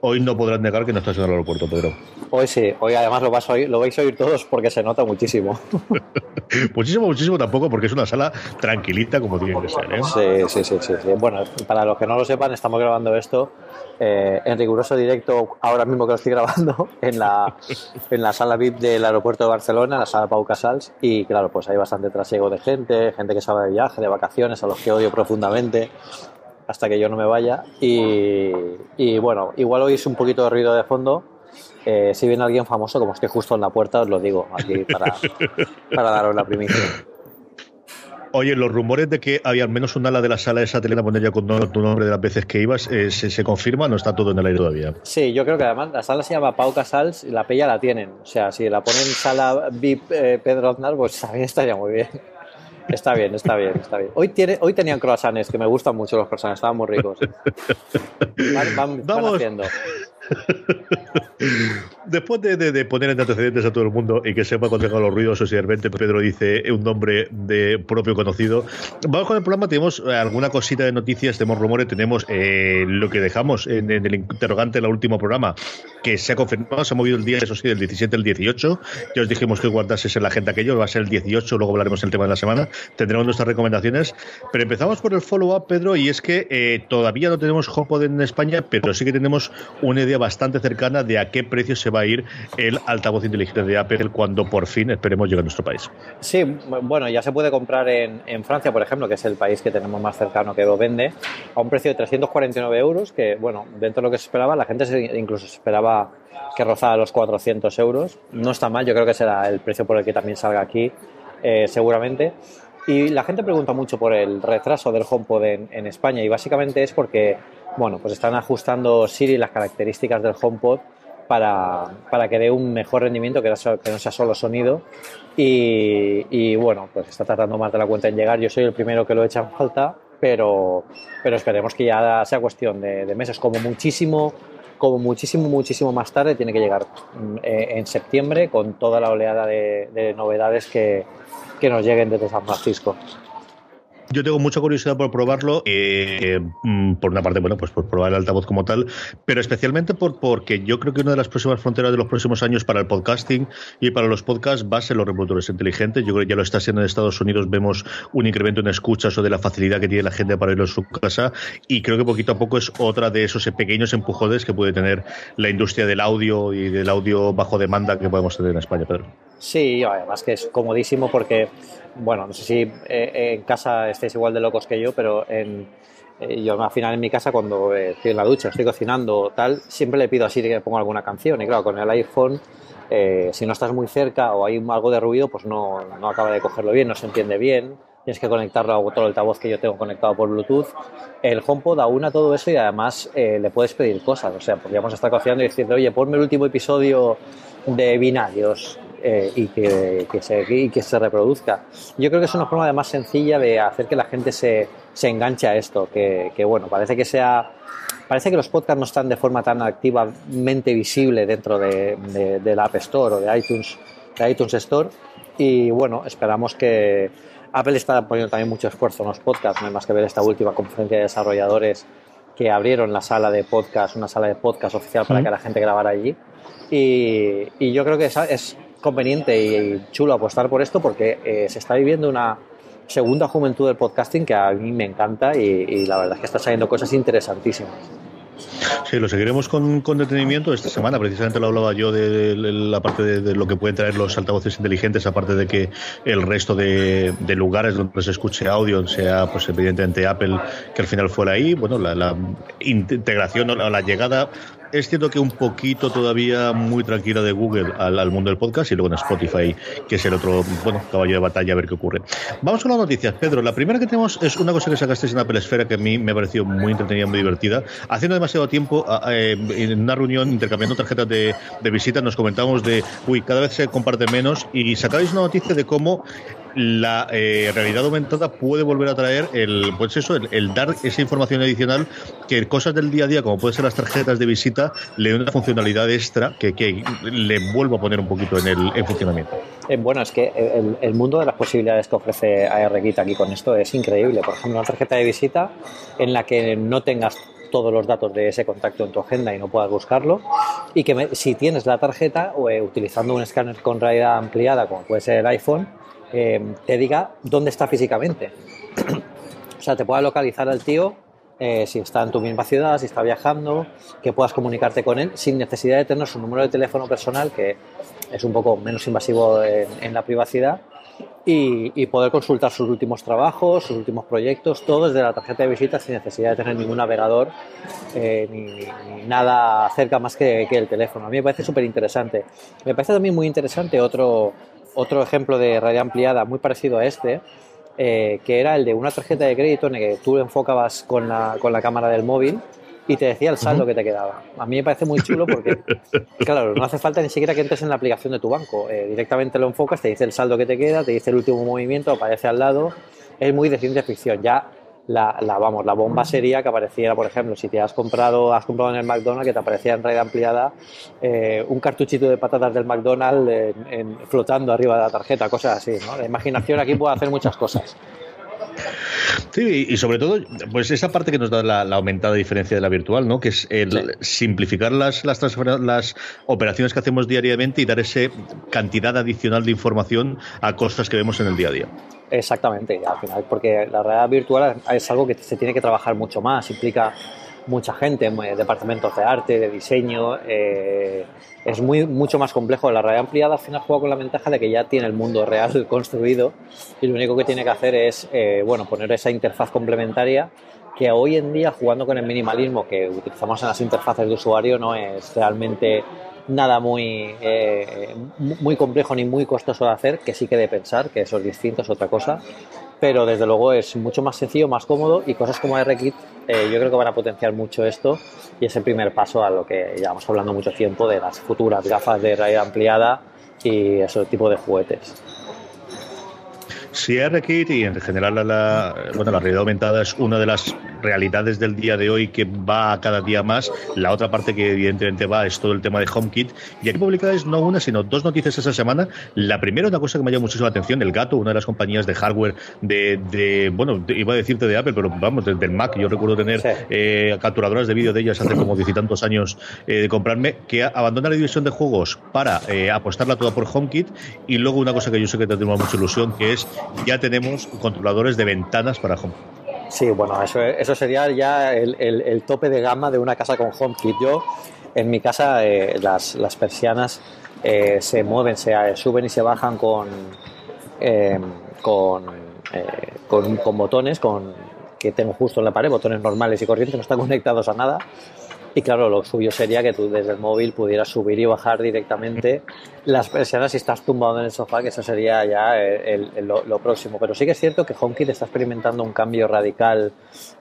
hoy no podrás negar que no estás en el aeropuerto, Pedro. Hoy sí, hoy además lo, vas a oír, lo vais a oír todos porque se nota muchísimo. muchísimo, muchísimo tampoco, porque es una sala tranquilita como tiene que ser. ¿eh? Sí, sí, sí, sí, Bueno, para los que no lo sepan, estamos grabando esto eh, en riguroso directo, ahora mismo que lo estoy grabando, en la, en la sala VIP del aeropuerto de Barcelona, la sala Pau Casals, y claro, pues hay bastante trasiego de gente, gente que sabe de viaje, de vacaciones, a los que odio profundamente hasta que yo no me vaya. Y, bueno, igual oís un poquito de ruido de fondo. Eh, si viene alguien famoso, como estoy justo en la puerta, os lo digo aquí para, para daros la primicia. Oye, los rumores de que había al menos un ala de la sala esa telena poner ya con tu nombre de las veces que ibas, eh, ¿se, ¿se, confirma no está todo en el aire todavía? Sí, yo creo que además la sala se llama Pau Casals y la pella la tienen. O sea, si la ponen sala VIP eh, Pedro Aznar, pues también estaría muy bien. Está bien, está bien, está bien. Hoy, tiene, hoy tenían croissants, que me gustan mucho los croissants, estaban muy ricos. Van, Vamos. haciendo. Después de, poner en antecedentes a todo el mundo y que sepa cuando tenga los ruidos, o si de repente Pedro dice un nombre de propio conocido, vamos con el programa. Tenemos alguna cosita de noticias, tenemos rumores, tenemos eh, lo que dejamos en, el interrogante en el último programa, que se ha confirmado, se ha movido el día, eso sí, del 17 al 18. Ya os dijimos que guardases en la agenda aquello, va a ser el 18, luego hablaremos del tema de la semana, tendremos nuestras recomendaciones. Pero empezamos por el follow-up, Pedro, y es que eh, todavía no tenemos HomePod en España, pero sí que tenemos una idea bastante cercana de a qué precio se va a ir el altavoz inteligente de Apple cuando por fin esperemos llegue a nuestro país. Sí, bueno, ya se puede comprar en, Francia, por ejemplo, que es el país que tenemos más cercano que lo vende, a un precio de 349 euros, que bueno, dentro de lo que se esperaba, la gente incluso esperaba que rozara los 400 euros. No está mal, yo creo que será el precio por el que también salga aquí, eh, seguramente. Y la gente pregunta mucho por el retraso del HomePod en, en España y básicamente es porque bueno, pues están ajustando Siri las características del HomePod para, para que dé un mejor rendimiento, que, no sea solo sonido. Y, bueno, pues está tratando más de la cuenta en llegar. Yo soy el primero que lo echa en falta, pero, pero esperemos que ya sea cuestión de, meses. Como muchísimo, como muchísimo, muchísimo más tarde, tiene que llegar mm, eh, en septiembre con toda la oleada de, novedades que, que nos lleguen desde San Francisco. Yo tengo mucha curiosidad por probarlo, eh, mm, por una parte, bueno, pues por probar el altavoz como tal, pero especialmente por, porque yo creo que una de las próximas fronteras de los próximos años para el podcasting y para los podcasts va a ser los reproductores inteligentes. Yo creo que ya lo está haciendo en Estados Unidos, vemos un incremento en escuchas o de la facilidad que tiene la gente para irlo a su casa y creo que poquito a poco es otra de esos pequeños empujones que puede tener la industria del audio y del audio bajo demanda que podemos tener en España, Pedro. Sí, además que es comodísimo porque bueno, no sé si eh, en casa estéis igual de locos que yo, pero en, eh, yo al final en mi casa cuando eh, estoy en la ducha, estoy cocinando tal, siempre le pido a Siri que ponga alguna canción. Y claro, con el iPhone, si no estás muy cerca o hay algo de ruido, pues no, no acaba de cogerlo bien, no se entiende bien, tienes que conectarlo a el altavoz que yo tengo conectado por Bluetooth. El HomePod aúna todo eso y además le puedes pedir cosas, o sea, podríamos estar cocinando y decirle, oye, ponme el último episodio de Binarios, eh, y, que, se, que se reproduzca. Yo creo que es una forma más sencilla de hacer que la gente se, se enganche a esto, que, bueno, parece que sea... Parece que los podcasts no están de forma tan activamente visible dentro de, la App Store o de iTunes, de iTunes Store. Y bueno, esperamos que Apple está poniendo también mucho esfuerzo en los podcasts, no hay más que ver esta última conferencia de desarrolladores que abrieron la sala de podcast, una sala de podcast oficial para que la gente grabara allí. Y, y yo creo que es, conveniente y chulo apostar por esto porque eh, se está viviendo una segunda juventud del podcasting que a mí me encanta y, la verdad es que está saliendo cosas interesantísimas. Sí, lo seguiremos con, detenimiento. Esta semana precisamente lo hablaba yo de, la parte de, lo que pueden traer los altavoces inteligentes, aparte de que el resto de, lugares donde se escuche audio sea, pues evidentemente Apple, que al final fuera ahí. Bueno, la integración o la llegada es cierto que un poquito todavía muy tranquila de Google al, mundo del podcast y luego en Spotify, que es el otro, bueno, caballo de batalla, a ver qué ocurre. Vamos con las noticias, Pedro. La primera que tenemos es una cosa que sacasteis en Apple Esfera que a mí me ha parecido muy entretenida, muy divertida. Haciendo demasiado tiempo, eh, en una reunión intercambiando tarjetas de, de visita, nos comentamos de, uy, cada vez se comparte menos y sacáis una noticia de cómo la eh, realidad aumentada puede volver a traer el, pues eso, el, dar esa información adicional que cosas del día a día, como pueden ser las tarjetas de visita, le den una funcionalidad extra que, le vuelva a poner un poquito en el funcionamiento. Eh, bueno, es que el, mundo de las posibilidades que ofrece ARKit aquí con esto es increíble. Por ejemplo, una tarjeta de visita en la que no tengas todos los datos de ese contacto en tu agenda y no puedas buscarlo. Y que si tienes la tarjeta, o, eh, utilizando un escáner con realidad ampliada, como puede ser el iPhone, te diga dónde está físicamente. o sea, te pueda localizar al tío eh, si está en tu misma ciudad, si está viajando, que puedas comunicarte con él sin necesidad de tener su número de teléfono personal, que es un poco menos invasivo en, la privacidad, y, poder consultar sus últimos trabajos, sus últimos proyectos, todo desde la tarjeta de visita sin necesidad de tener ningún navegador eh, ni, nada cerca más que, el teléfono. A mí me parece súper interesante. Me parece también muy interesante otro, otro ejemplo de realidad ampliada muy parecido a este, eh, que era el de una tarjeta de crédito en el que tú enfocabas con la, con la cámara del móvil y te decía el saldo que te quedaba. A mí me parece muy chulo porque, claro, no hace falta ni siquiera que entres en la aplicación de tu banco. Eh, directamente lo enfocas, te dice el saldo que te queda, te dice el último movimiento, aparece al lado. Es muy de ciencia ficción. Ya la, vamos, la bomba sería que apareciera, por ejemplo, si te has comprado, has comprado en el McDonald's, que te aparecía en red ampliada eh, un cartuchito de patatas del McDonald's flotando arriba de la tarjeta, cosas así. ¿no? La imaginación aquí puede hacer muchas cosas. Sí, y sobre todo, pues esa parte que nos da la, aumentada diferencia de la virtual, ¿no? Que es el simplificar las, las, las operaciones que hacemos diariamente y dar esa cantidad adicional de información a cosas que vemos en el día a día. Exactamente, al final, porque la realidad virtual es algo que se tiene que trabajar mucho más, implica mucha gente, departamentos de arte, de diseño, eh, es muy, mucho más complejo. La realidad ampliada al final juega con la ventaja de que ya tiene el mundo real construido y lo único que tiene que hacer es eh, bueno, poner esa interfaz complementaria que hoy en día, jugando con el minimalismo que utilizamos en las interfaces de usuario, no es realmente nada muy, eh, muy complejo ni muy costoso de hacer, que sí que de pensar, que eso es distinto, es otra cosa, pero desde luego es mucho más sencillo, más cómodo y cosas como RKit eh, yo creo que van a potenciar mucho esto y es el primer paso a lo que llevamos hablando mucho tiempo de las futuras gafas de realidad ampliada y ese tipo de juguetes. Si RKit y en general la, bueno, la realidad aumentada es una de las realidades del día de hoy que va cada día más. La otra parte que evidentemente va es todo el tema de HomeKit. Y aquí publicáis no una, sino dos noticias esa semana. La primera, una cosa que me llama muchísimo la atención, el Gato, una de las compañías de hardware de, bueno, iba a decirte de Apple, pero vamos, desde el Mac. Yo recuerdo tener eh, capturadoras de vídeo de ellas hace como diez y tantos años eh, de comprarme, que abandona la división de juegos para eh, apostarla toda por HomeKit. Y luego una cosa que yo sé que te tengo mucha ilusión, que es ya tenemos controladores de ventanas para HomeKit. Sí, bueno, eso, eso sería ya el, tope de gama de una casa con HomeKit. Yo, en mi casa, eh, las, persianas eh, se mueven, se eh, suben y se bajan con, con, con, botones con, que tengo justo en la pared, botones normales y corrientes, no están conectados a nada. Y claro, lo suyo sería que tú desde el móvil pudieras subir y bajar directamente las persianas si estás tumbado en el sofá, que eso sería ya lo, próximo. Pero sí que es cierto que HomeKit está experimentando un cambio radical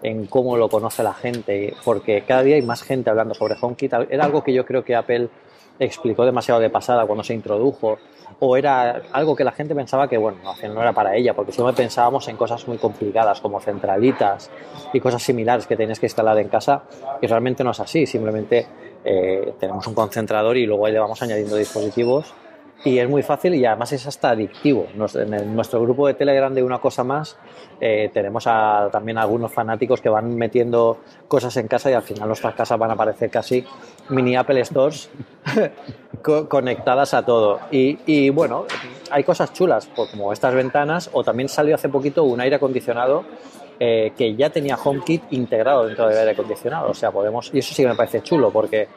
en cómo lo conoce la gente, porque cada día hay más gente hablando sobre HomeKit. Era algo que yo creo que Apple explicó demasiado de pasada cuando se introdujo o era algo que la gente pensaba que, bueno, no era para ella, porque siempre pensábamos en cosas muy complicadas como centralitas y cosas similares que tienes que instalar en casa y realmente no es así, simplemente eh, tenemos un concentrador y luego ahí le vamos añadiendo dispositivos y es muy fácil y además es hasta adictivo. en nuestro grupo de Telegram de una cosa más eh, tenemos a, también algunos fanáticos que van metiendo cosas en casa y al final nuestras casas van a aparecer casi mini Apple Stores conectadas a todo. Y, bueno, hay cosas chulas como estas ventanas o también salió hace poquito un aire acondicionado eh, que ya tenía HomeKit integrado dentro del aire acondicionado. O sea, podemos, y eso sí que me parece chulo porque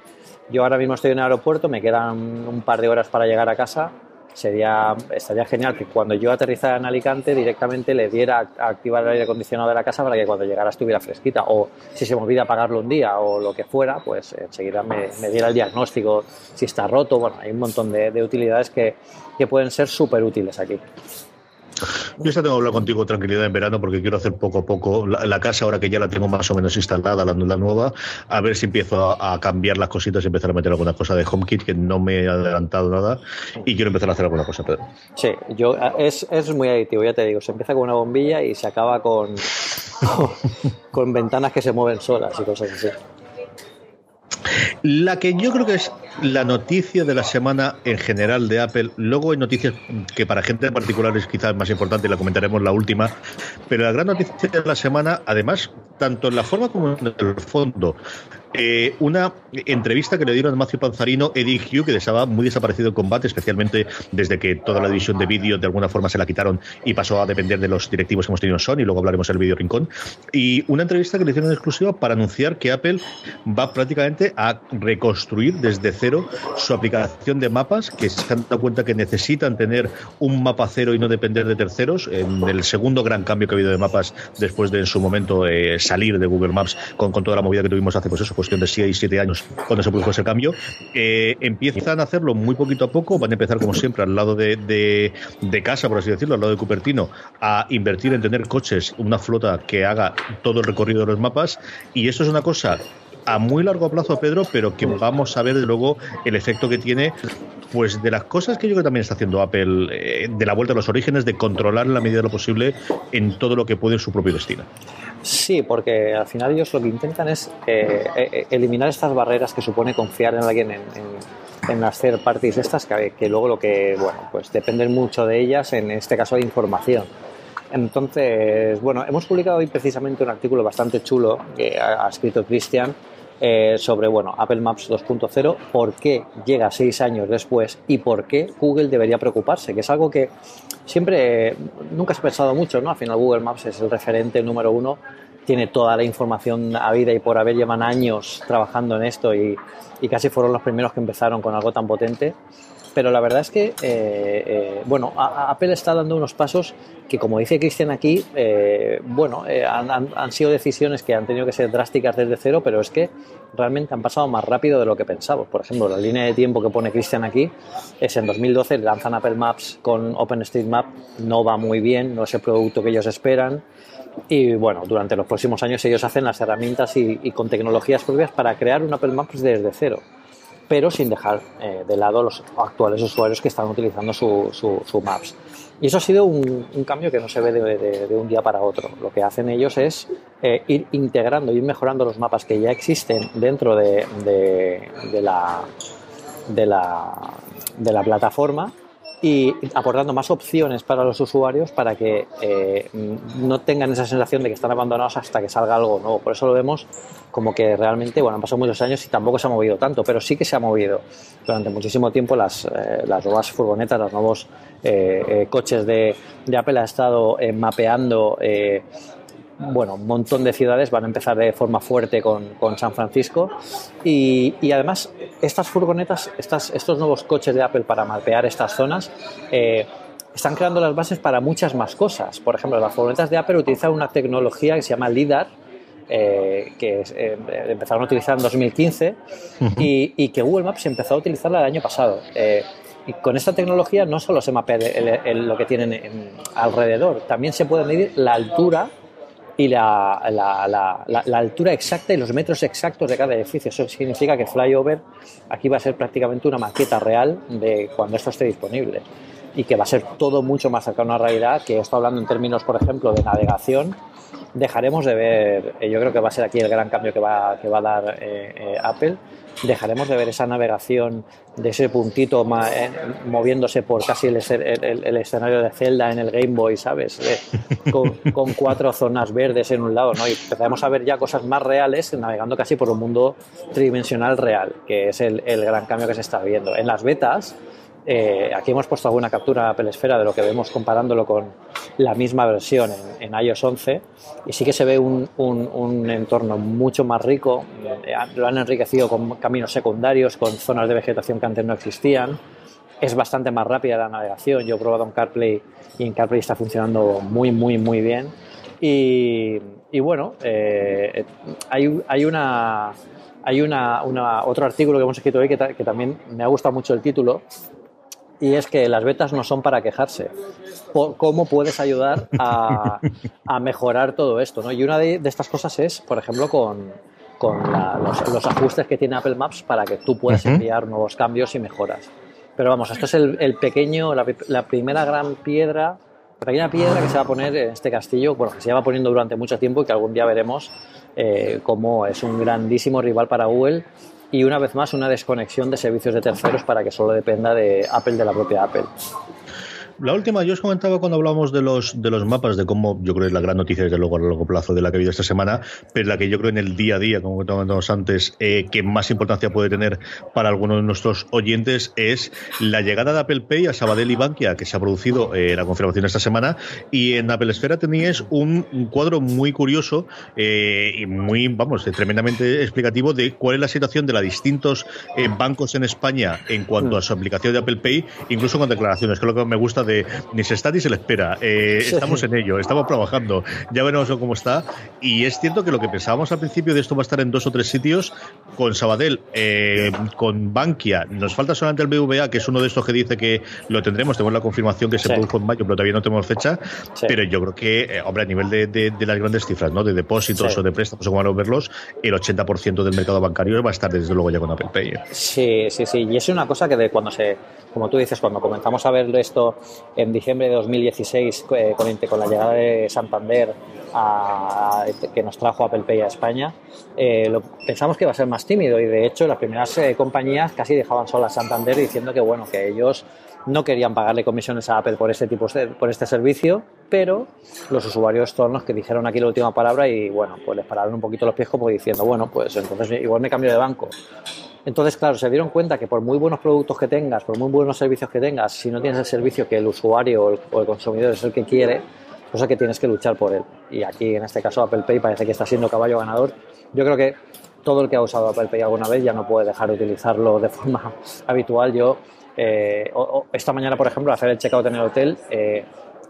yo ahora mismo estoy en el aeropuerto, me quedan un par de horas para llegar a casa. Sería, estaría genial que cuando yo aterrizara en Alicante directamente le diera a activar el aire acondicionado de la casa para que cuando llegara estuviera fresquita. O si se me olvida apagarlo un día o lo que fuera, pues enseguida me, diera el diagnóstico si está roto. Bueno, hay un montón de, de utilidades que, que pueden ser súper útiles aquí. Yo ya tengo que hablar contigo tranquilidad en verano porque quiero hacer poco a poco la, casa ahora que ya la tengo más o menos instalada, la, nueva, a ver si empiezo a, cambiar las cositas y empezar a meter alguna cosa de HomeKit que no me he adelantado nada y quiero empezar a hacer alguna cosa, Pedro. Sí, yo, es, es muy adictivo, ya te digo, se empieza con una bombilla y se acaba con, con, ventanas que se mueven solas y cosas así. La que yo creo que es la noticia de la semana en general de Apple. Luego hay noticias que para gente en particular es quizás más importante, la comentaremos la última. Pero la gran noticia de la semana, además, tanto en la forma como en el fondo, eh, una entrevista que le dieron a Matthew Panzarino, Eddie Hugh, que estaba muy desaparecido en combate, especialmente desde que toda la división de vídeo de alguna forma se la quitaron y pasó a depender de los directivos que hemos tenido en Sony, luego hablaremos del vídeo rincón. Y una entrevista que le hicieron en exclusiva para anunciar que Apple va prácticamente a reconstruir desde cero su aplicación de mapas, que se han dado cuenta que necesitan tener un mapa cero y no depender de terceros. En el segundo gran cambio que ha habido de mapas después de en su momento eh, salir de Google Maps con, con toda la movida que tuvimos hace pues eso cuestión de 6, 7 años cuando se produjo ese cambio, eh, empiezan a hacerlo muy poquito a poco, van a empezar como siempre al lado de, de, casa, por así decirlo, al lado de Cupertino, a invertir en tener coches, una flota que haga todo el recorrido de los mapas, y eso es una cosa a muy largo plazo, Pedro, pero que vamos a ver de luego el efecto que tiene, pues de las cosas que yo creo que también está haciendo Apple, eh, de la vuelta a los orígenes, de controlar en la medida de lo posible en todo lo que puede en su propio destino. Sí, porque al final ellos lo que intentan es eh, eh, eliminar estas barreras que supone confiar en alguien en, en, third parties estas, que, que, luego lo que, bueno, pues dependen mucho de ellas, en este caso de información. Entonces, bueno, hemos publicado hoy precisamente un artículo bastante chulo que ha, escrito Cristian eh, sobre, bueno, Apple Maps 2.0, por qué llega seis años después y por qué Google debería preocuparse, que es algo que siempre, nunca se ha pensado mucho, ¿no? Al final Google Maps es el referente número uno, tiene toda la información a vida y por haber, llevan años trabajando en esto y, y casi fueron los primeros que empezaron con algo tan potente. Pero la verdad es que, eh, eh, bueno, Apple está dando unos pasos que, como dice Cristian aquí, eh, bueno, han, han, sido decisiones que han tenido que ser drásticas desde cero, pero es que realmente han pasado más rápido de lo que pensamos. Por ejemplo, la línea de tiempo que pone Cristian aquí es en 2012 lanzan Apple Maps con OpenStreetMap, no va muy bien, no es el producto que ellos esperan. Y bueno, durante los próximos años ellos hacen las herramientas y, y con tecnologías propias para crear un Apple Maps desde cero pero sin dejar eh, de lado los actuales usuarios que están utilizando su, Maps. Y eso ha sido un, cambio que no se ve de, un día para otro. Lo que hacen ellos es eh, ir integrando, ir mejorando los mapas que ya existen dentro de la plataforma y aportando más opciones para los usuarios para que eh, no tengan esa sensación de que están abandonados hasta que salga algo nuevo. Por eso lo vemos como que realmente, bueno, han pasado muchos años y tampoco se ha movido tanto, pero sí que se ha movido durante muchísimo tiempo las, eh, las nuevas furgonetas, los nuevos eh, coches de, de, Apple ha estado mapeando bueno, un montón de ciudades van a empezar de forma fuerte con, San Francisco y, además estas furgonetas, estas, estos nuevos coches de Apple para mapear estas zonas eh, están creando las bases para muchas más cosas. Por ejemplo, las furgonetas de Apple utilizan una tecnología que se llama LIDAR, eh, que eh, empezaron a utilizar en 2015 y, que Google Maps empezó a utilizarla el año pasado. y con esta tecnología no solo se mapea lo que tienen alrededor, también se puede medir la altura y la, la, la, altura exacta y los metros exactos de cada edificio. Eso significa que Flyover aquí va a ser prácticamente una maqueta real de cuando esto esté disponible y que va a ser todo mucho más cercano a la realidad, que estoy hablando en términos, por ejemplo, de navegación, dejaremos de ver, eh, yo creo que va a ser aquí el gran cambio que va, que va a dar eh, eh, Apple, dejaremos de ver esa navegación de ese puntito moviéndose por casi el, escenario de Zelda en el Game Boy, ¿sabes? con, cuatro zonas verdes en un lado, ¿no? Y empezamos a ver ya cosas más reales navegando casi por un mundo tridimensional real, que es el, el gran cambio que se está viendo. En las betas, eh, aquí hemos puesto alguna captura Apple Esfera de lo que vemos comparándolo con la misma versión en, iOS 11 y sí que se ve un, entorno mucho más rico, eh, lo han enriquecido con caminos secundarios, con zonas de vegetación que antes no existían, es bastante más rápida la navegación, yo he probado en CarPlay y en CarPlay está funcionando muy, muy, muy bien. Y, bueno, eh, hay, hay una hay una, otro artículo que hemos escrito hoy que, que, también me ha gustado mucho el título, y es que las betas no son para quejarse. ¿Cómo puedes ayudar a, mejorar todo esto? ¿no? Y una de, estas cosas es, por ejemplo, con, los, ajustes que tiene Apple Maps para que tú puedas enviar nuevos cambios y mejoras. Pero vamos, esto es el, pequeño, la, primera gran piedra, la pequeña piedra que se va a poner en este castillo, bueno, que se lleva poniendo durante mucho tiempo y que algún día veremos eh, cómo es un grandísimo rival para Google y una vez más una desconexión de servicios de terceros para que solo dependa de Apple, de la propia Apple. La última, yo os comentaba cuando hablábamos de los, de los mapas, de cómo yo creo que es la gran noticia desde luego a largo plazo de la que ha habido esta semana, pero la que yo creo en el día a día, como comentábamos antes, eh, que más importancia puede tener para algunos de nuestros oyentes es la llegada de Apple Pay a Sabadell y Bankia, que se ha producido eh, la confirmación esta semana, y en Apple Esfera teníais un, cuadro muy curioso eh, y muy, vamos, tremendamente explicativo de cuál es la situación de los distintos bancos en España en cuanto a su aplicación de Apple Pay, incluso con declaraciones, que es lo que me gusta ni se está ni se le espera. Eh, estamos en ello, estamos trabajando, ya veremos cómo está. Y es cierto que lo que pensábamos al principio de esto va a estar en dos o tres sitios, con Sabadell, eh, con Bankia, nos falta solamente el BVA, que es uno de estos que dice que lo tendremos, tenemos la confirmación que se produjo en mayo, pero todavía no tenemos fecha. Pero yo creo que, eh, hombre, a nivel de, las grandes cifras, ¿no? de depósitos o de préstamos, o como verlos, el 80% del mercado bancario va a estar desde luego ya con Apple Pay. Sí, sí, sí. Y es una cosa que de cuando se, como tú dices, cuando comenzamos a ver esto en diciembre de 2016 eh, con, la llegada de Santander que nos trajo Apple Pay a España, eh, pensamos que iba a ser más tímido y de hecho las primeras eh, compañías casi dejaban sola a Santander diciendo que bueno, que ellos no querían pagarle comisiones a Apple por este tipo por este servicio, pero los usuarios son los que dijeron aquí la última palabra y bueno, pues les pararon un poquito los pies como diciendo, bueno, pues entonces igual me cambio de banco. Entonces, claro, se dieron cuenta que por muy buenos productos que tengas, por muy buenos servicios que tengas, si no tienes el servicio que el usuario o el, consumidor es el que quiere, pues es que tienes que luchar por él. Y aquí, en este caso, Apple Pay parece que está siendo caballo ganador. Yo creo que todo el que ha usado Apple Pay alguna vez ya no puede dejar de utilizarlo de forma habitual. Yo, eh, esta mañana, por ejemplo, hacer el checkout en el hotel, eh,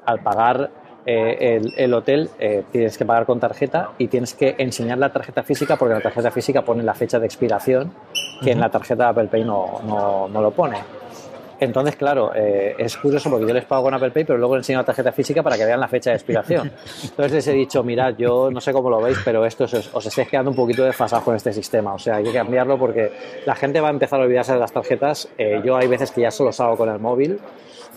al pagar eh, el, hotel eh, tienes que pagar con tarjeta y tienes que enseñar la tarjeta física porque la tarjeta física pone la fecha de expiración que en la tarjeta de Apple Pay no, no, no lo pone. Entonces, claro, eh, es curioso porque yo les pago con Apple Pay, pero luego les enseño la tarjeta física para que vean la fecha de expiración. Entonces les he dicho, mirad, yo no sé cómo lo veis, pero esto os, os estáis quedando un poquito desfasados con este sistema. O sea, hay que cambiarlo porque la gente va a empezar a olvidarse de las tarjetas. yo hay veces que ya solo salgo con el móvil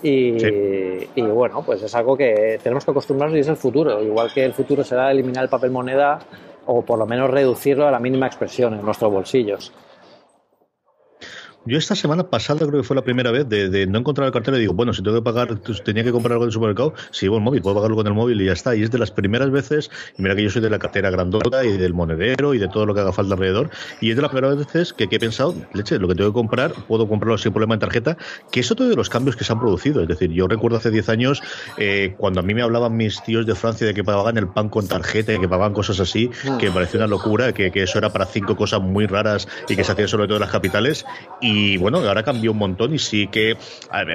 y, bueno, pues es algo que tenemos que acostumbrarnos y es el futuro. Igual que el futuro será eliminar el papel moneda o por lo menos reducirlo a la mínima expresión en nuestros bolsillos. Yo esta semana pasada creo que fue la primera vez de, no encontrar el cartel y digo, bueno, si tengo que pagar, tenía que comprar algo en el supermercado, si llevo el móvil, puedo pagarlo con el móvil y ya está. Y es de las primeras veces, y mira que yo soy de la cartera grandota y del monedero y de todo lo que haga falta alrededor, y es de las primeras veces que, he pensado, leche, lo que tengo que comprar, puedo comprarlo sin problema en tarjeta, que es otro de los cambios que se han producido. Es decir, yo recuerdo hace 10 años, eh, cuando a mí me hablaban mis tíos de Francia de que pagaban el pan con tarjeta que pagaban cosas así, que me parecía una locura, que, que eso era para cinco cosas muy raras y que se hacían sobre todo en las capitales. Y bueno, ahora cambió un montón y sí que,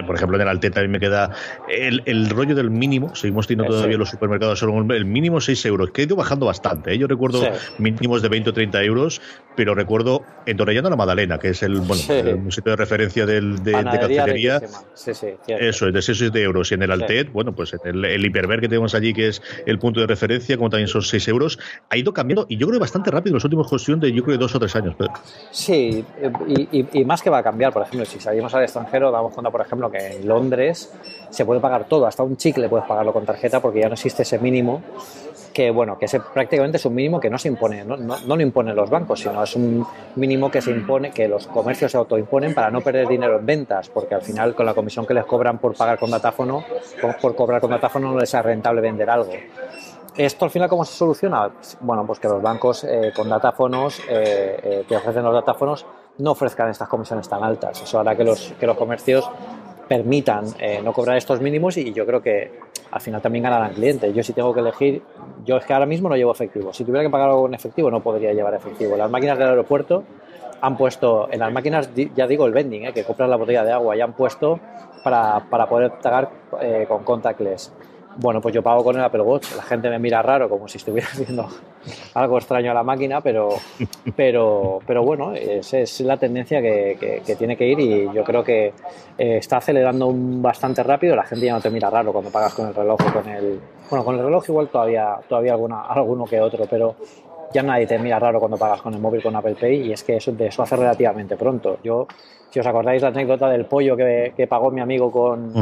por ejemplo, en el Alteta a mí me queda el, rollo del mínimo, seguimos teniendo todavía los supermercados solo el mínimo 6 euros, que ha ido bajando bastante. ¿eh? Yo recuerdo mínimos de 20 o 30 euros, pero recuerdo en Torrellano la Madalena, que es el, bueno, un sitio de referencia del, de, de eso, es de 6 7 euros. Y en el Altet, bueno, pues el, el hiperver que tenemos allí, que es el punto de referencia, como también son 6 euros, ha ido cambiando y yo creo bastante rápido en los últimos cuestión de yo creo dos o tres años. Sí, y, y, más que va a cambiar, por ejemplo, si salimos al extranjero, damos cuenta, por ejemplo, que en Londres se puede pagar todo, hasta un chicle puedes pagarlo con tarjeta porque ya no existe ese mínimo que bueno, que ese prácticamente es un mínimo que no se impone, no, no, lo imponen los bancos, sino es un mínimo que se impone, que los comercios se autoimponen para no perder dinero en ventas, porque al final con la comisión que les cobran por pagar con datáfono, por cobrar con datáfono no les es rentable vender algo. ¿Esto al final cómo se soluciona? Bueno, pues que los bancos eh, con datáfonos, eh, eh, que ofrecen los datáfonos, no ofrezcan estas comisiones tan altas. Eso hará que los, que los comercios permitan no cobrar estos mínimos y yo creo que al final también ganarán clientes. Yo si tengo que elegir, yo es que ahora mismo no llevo efectivo. Si tuviera que pagar algo en efectivo no podría llevar efectivo. Las máquinas del aeropuerto han puesto, en las máquinas, ya digo el vending, que compras la botella de agua, ya han puesto para, para poder pagar con contactless. Bueno, pues yo pago con el Apple Watch. La gente me mira raro, como si estuviera haciendo algo extraño a la máquina, pero, pero, pero bueno, esa es la tendencia que, que, tiene que ir y yo creo que eh, está acelerando bastante rápido. La gente ya no te mira raro cuando pagas con el reloj o con el. Bueno, con el reloj igual todavía, todavía alguna, alguno que otro, pero ya nadie te mira raro cuando pagas con el móvil con Apple Pay y es que eso, de eso hace relativamente pronto. Yo si os acordáis la anécdota del pollo que, que pagó mi amigo con,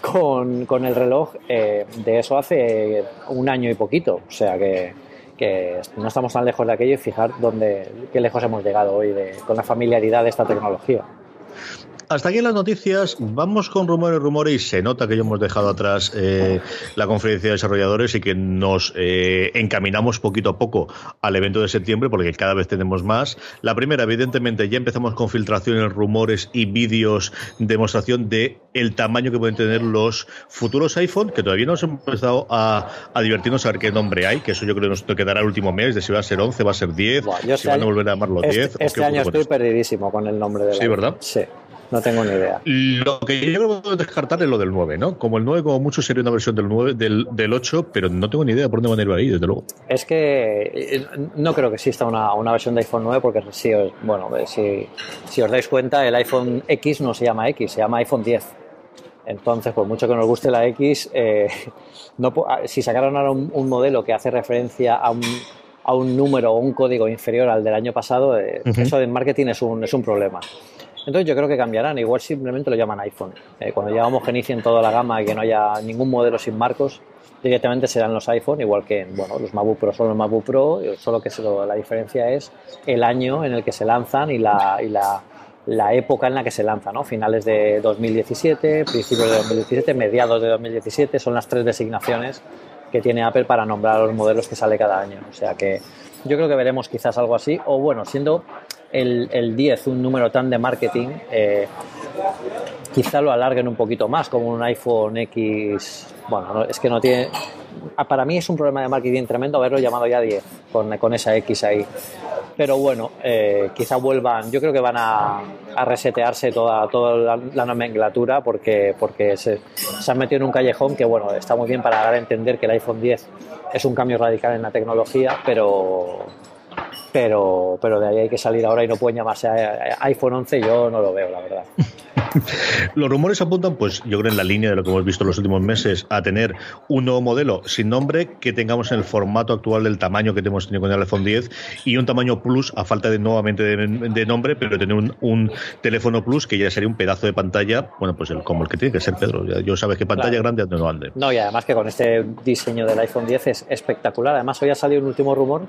con, con el reloj, eh, de eso hace un año y poquito. O sea que, que no estamos tan lejos de aquello y fijar dónde, qué lejos hemos llegado hoy con la familiaridad de esta tecnología. Hasta aquí las noticias. Vamos con rumores, rumores y se nota que ya hemos dejado atrás eh, la conferencia de desarrolladores y que nos eh, encaminamos poquito a poco al evento de septiembre porque cada vez tenemos más. La primera, evidentemente, ya empezamos con filtraciones, rumores y vídeos, demostración de el tamaño que pueden tener los futuros iPhone, que todavía no hemos empezado a, divertirnos a ver qué nombre hay, que eso yo creo que nos quedará el último mes, de si va a ser 11, va a ser 10, si este van a volver a llamarlo 10. Este, este año estoy perdidísimo con el nombre de Sí, ¿verdad? Sí. No tengo ni idea. Lo que yo creo que puedo descartar es lo del 9, ¿no? Como el 9, como mucho, sería una versión del 9, del, del 8, pero no tengo ni idea por dónde van a ir ahí, desde luego. Es que eh, no creo que exista una, una versión de iPhone 9, porque si os, bueno, eh, si, si os dais cuenta, el iPhone X no se llama X, se llama iPhone 10. Entonces, por mucho que nos guste la X, eh, no, ah, si sacaron ahora un, modelo que hace referencia a un, a un número o un código inferior al del año pasado, eso de marketing es un, es un problema. Entonces yo creo que cambiarán, igual simplemente lo llaman iPhone. Eh, cuando ya en toda la gama y que no haya ningún modelo sin marcos, directamente serán los iPhone, igual que bueno, los MacBook Pro son los MacBook Pro, solo que la diferencia es el año en el que se lanzan y la, y la, la época en la que se lanzan, ¿no? finales de 2017, principios de 2017, mediados de 2017, son las tres designaciones que tiene Apple para nombrar los modelos que sale cada año. O sea que yo creo que veremos quizás algo así, o bueno, siendo el, el 10 un número tan de marketing, eh, quizá lo alarguen un poquito más, como un iPhone X. Bueno, es que no tiene. Ah, para mí es un problema de marketing tremendo haberlo llamado ya 10 con, con esa X ahí. Pero bueno, eh, quizá vuelvan. Yo creo que van a, a resetearse toda, toda la, nomenclatura porque, porque se, se, han metido en un callejón que, bueno, está muy bien para dar a entender que el iPhone 10 es un cambio radical en la tecnología, pero pero, pero de ahí hay que salir ahora y no pueden llamarse iPhone 11, yo no lo veo, la verdad. Los rumores apuntan, pues yo creo en la línea de lo que hemos visto en los últimos meses, a tener un nuevo modelo sin nombre que tengamos en el formato actual del tamaño que hemos tenido con el iPhone 10 y un tamaño Plus a falta de nuevamente de, nombre, pero tener un, teléfono Plus que ya sería un pedazo de pantalla, bueno, pues el, como el que tiene que ser Pedro. Ya, yo sabes que pantalla grande no ande. No, y además que con este diseño del iPhone 10 es espectacular. Además, hoy ha salido un último rumor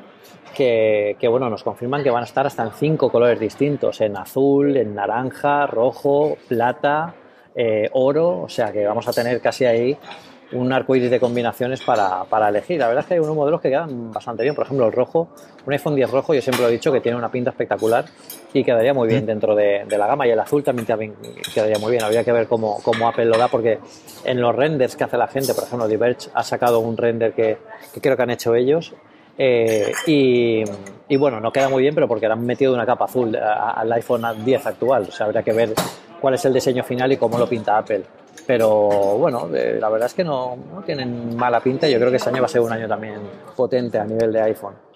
que, que, bueno, nos confirman que van a estar hasta en cinco colores distintos, en azul, en naranja, rojo, plata, eh, oro, o sea que vamos a tener casi ahí un arco iris de combinaciones para, para, elegir. La verdad es que hay unos modelos que quedan bastante bien. Por ejemplo, el rojo, un iPhone 10 rojo, yo siempre lo he dicho que tiene una pinta espectacular y quedaría muy bien dentro de, la gama. Y el azul también, también, quedaría muy bien. Habría que ver cómo, cómo, Apple lo da, porque en los renders que hace la gente, por ejemplo, Diverge ha sacado un render que, que creo que han hecho ellos eh, y, bueno, no queda muy bien, pero porque le han metido una capa azul al iPhone 10 actual. O sea, habría que ver cuál es el diseño final y cómo lo pinta Apple. Pero bueno, eh, la verdad es que no, no tienen mala pinta. Yo creo que este año va a ser un año también potente a nivel de iPhone.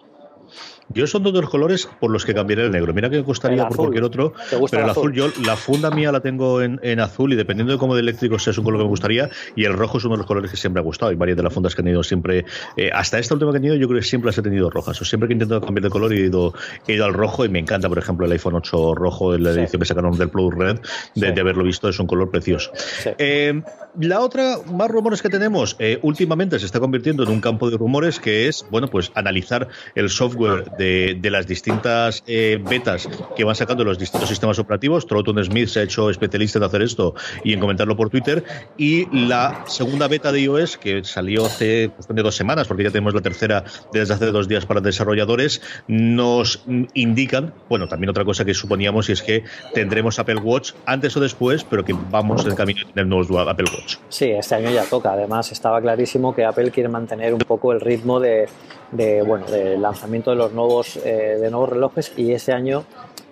Yo son dos de los colores por los que cambiaré el negro. Mira que me costaría por cualquier otro, pero el azul? yo la funda mía la tengo en, azul y dependiendo de cómo de eléctrico sea es un color que me gustaría y el rojo es uno de los colores que siempre ha gustado. Hay varias de las fundas que han tenido siempre, eh, hasta esta última que he tenido yo creo que siempre las he tenido rojas. O siempre que he intentado cambiar de color he ido, he ido al rojo y me encanta, por ejemplo, el iPhone 8 rojo, la edición que sacaron del Plus Red, de, haberlo visto, es un color precioso. Eh, la otra, más rumores que tenemos, eh, últimamente se está convirtiendo en un campo de rumores que es, bueno, pues analizar el software de, de las distintas eh, betas que van sacando los distintos sistemas operativos. Troughton Smith se ha hecho especialista en hacer esto y en comentarlo por Twitter. Y la segunda beta de iOS, que salió hace cuestión de dos semanas, porque ya tenemos la tercera desde hace dos días para desarrolladores, nos indican, bueno, también otra cosa que suponíamos y es que tendremos Apple Watch antes o después, pero que vamos en el camino de tener nuevos Apple Watch. Sí, este año ya toca. Además, estaba clarísimo que Apple quiere mantener un poco el ritmo de, de bueno, del lanzamiento de los nuevos, eh, de nuevos relojes y ese año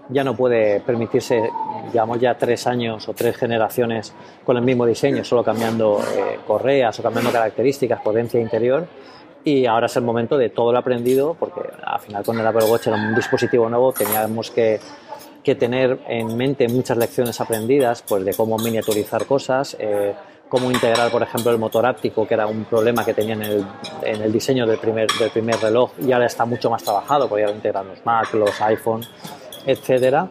ya no puede permitirse, digamos ya tres años o tres generaciones con el mismo diseño, solo cambiando eh, correas o cambiando características, potencia interior. Y ahora es el momento de todo lo aprendido, porque al final con el Apple Watch era un dispositivo nuevo, teníamos que, que tener en mente muchas lecciones aprendidas, pues de cómo miniaturizar cosas, eh, cómo integrar, por ejemplo, el motor áptico, que era un problema que tenían en el, en el diseño del primer, del primer reloj, y ahora está mucho más trabajado, porque ya lo integran los Mac, los iPhone, etcétera.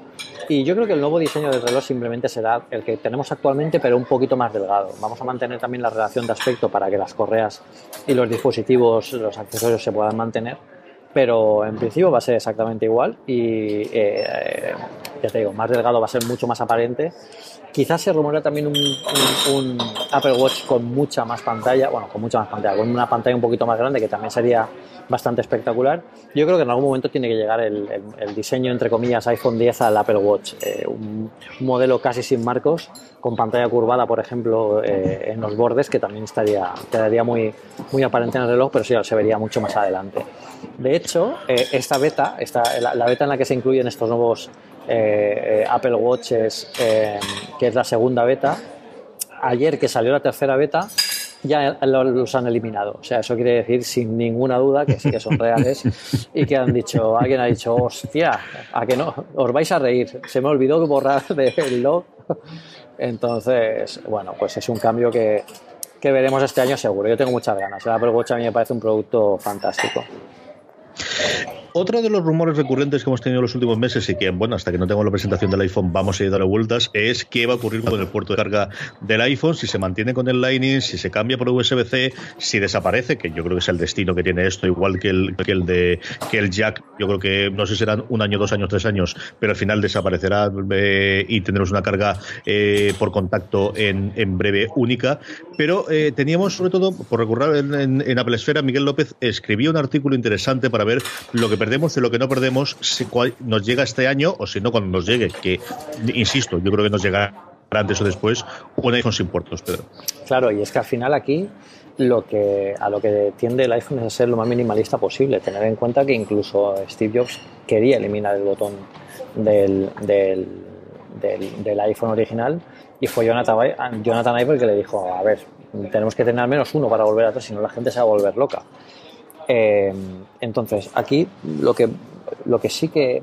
Y yo creo que el nuevo diseño del reloj simplemente será el que tenemos actualmente, pero un poquito más delgado. Vamos a mantener también la relación de aspecto para que las correas y los dispositivos, los accesorios se puedan mantener, pero en principio va a ser exactamente igual y eh, ya te digo, más delgado va a ser mucho más aparente. Quizás se rumorea también un, un, Apple Watch con mucha más pantalla, bueno, con mucha más pantalla, con una pantalla un poquito más grande que también sería bastante espectacular. Yo creo que en algún momento tiene que llegar el, el, diseño, entre comillas, iPhone 10 al Apple Watch. Eh, un, modelo casi sin marcos, con pantalla curvada, por ejemplo, eh, en los bordes, que también estaría, quedaría muy, muy aparente en el reloj, pero sí se vería mucho más adelante. De hecho, eh, esta beta, esta, la, beta en la que se incluyen estos nuevos eh, Apple Watches, eh, que es la segunda beta, ayer que salió la tercera beta, ya los han eliminado. O sea, eso quiere decir sin ninguna duda que sí que son reales y que han dicho, alguien ha dicho, hostia, a que no, os vais a reír. Se me olvidó borrar del log. Entonces, bueno, pues es un cambio que, que veremos este año seguro. Yo tengo muchas ganas. El Apple Watch a mí me parece un producto fantástico. Otro de los rumores recurrentes que hemos tenido en los últimos meses y que, bueno, hasta que no tengo la presentación del iPhone vamos a ir darle vueltas, es qué va a ocurrir con el puerto de carga del iPhone, si se mantiene con el Lightning, si se cambia por USB-C, si desaparece, que yo creo que es el destino que tiene esto, igual que el, que el de que el jack, yo creo que no sé si serán un año, dos años, tres años, pero al final desaparecerá eh, y tendremos una carga eh, por contacto en, en, breve única. Pero eh, teníamos, sobre todo, por recurrir en, en Apple Esfera, Miguel López escribió un artículo interesante para ver lo que perdemos de lo que no perdemos si nos llega este año o si no cuando nos llegue, que insisto, yo creo que nos llegará antes o después un iPhone sin puertos, Pedro. Claro, y es que al final aquí lo que a lo que tiende el iPhone es ser lo más minimalista posible, tener en cuenta que incluso Steve Jobs quería eliminar el botón del, del, del, iPhone original y fue Jonathan, Jonathan Ive el que le dijo, a ver, tenemos que tener al menos uno para volver atrás, si no la gente se va a volver loca. Eh, entonces, aquí lo que, lo que sí que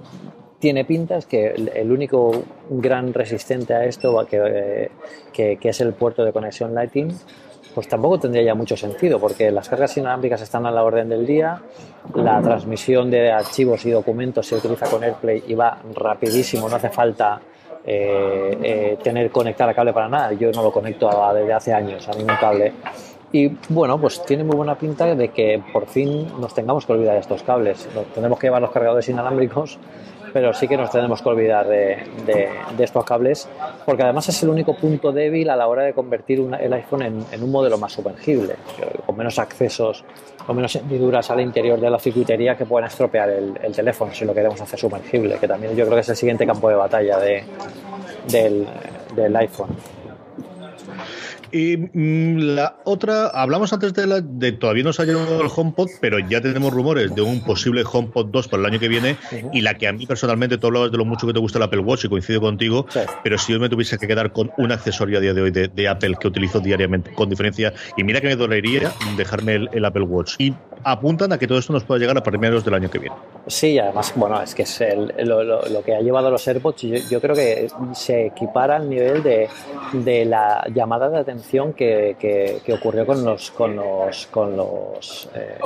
tiene pinta es que el, único gran resistente a esto, que, que, es el puerto de conexión Lighting, pues tampoco tendría ya mucho sentido, porque las cargas inalámbricas están a la orden del día, la transmisión de archivos y documentos se utiliza con AirPlay y va rapidísimo, no hace falta eh, eh, tener conectar a cable para nada. Yo no lo conecto desde hace años a ningún cable. Y bueno, pues tiene muy buena pinta de que por fin nos tengamos que olvidar de estos cables. tenemos que llevar los cargadores inalámbricos, pero sí que nos tenemos que olvidar de, de, estos cables, porque además es el único punto débil a la hora de convertir el iPhone en, un modelo más sumergible, con menos accesos, con menos hendiduras al interior de la circuitería que puedan estropear el, teléfono si lo queremos hacer sumergible, que también yo creo que es el siguiente campo de batalla de, del, del iPhone. Y mm, la otra, hablamos antes de, la, de todavía no se ha llegado el HomePod, pero ya tenemos rumores de un posible HomePod 2 para el año que viene. Y la que a mí personalmente, tú hablabas de lo mucho que te gusta el Apple Watch y coincido contigo, pero si yo me tuviese que quedar con un accesorio a día de hoy de, Apple que utilizo diariamente, con diferencia, y mira que me dolería dejarme el, Apple Watch. Y apuntan a que todo esto nos pueda llegar a primeros del año que viene. Sí, además, bueno, es que es lo, que ha llevado los AirPods, yo, yo, creo que se equipara al nivel de, de la llamada de atención que, que, ocurrió con los con los con los eh,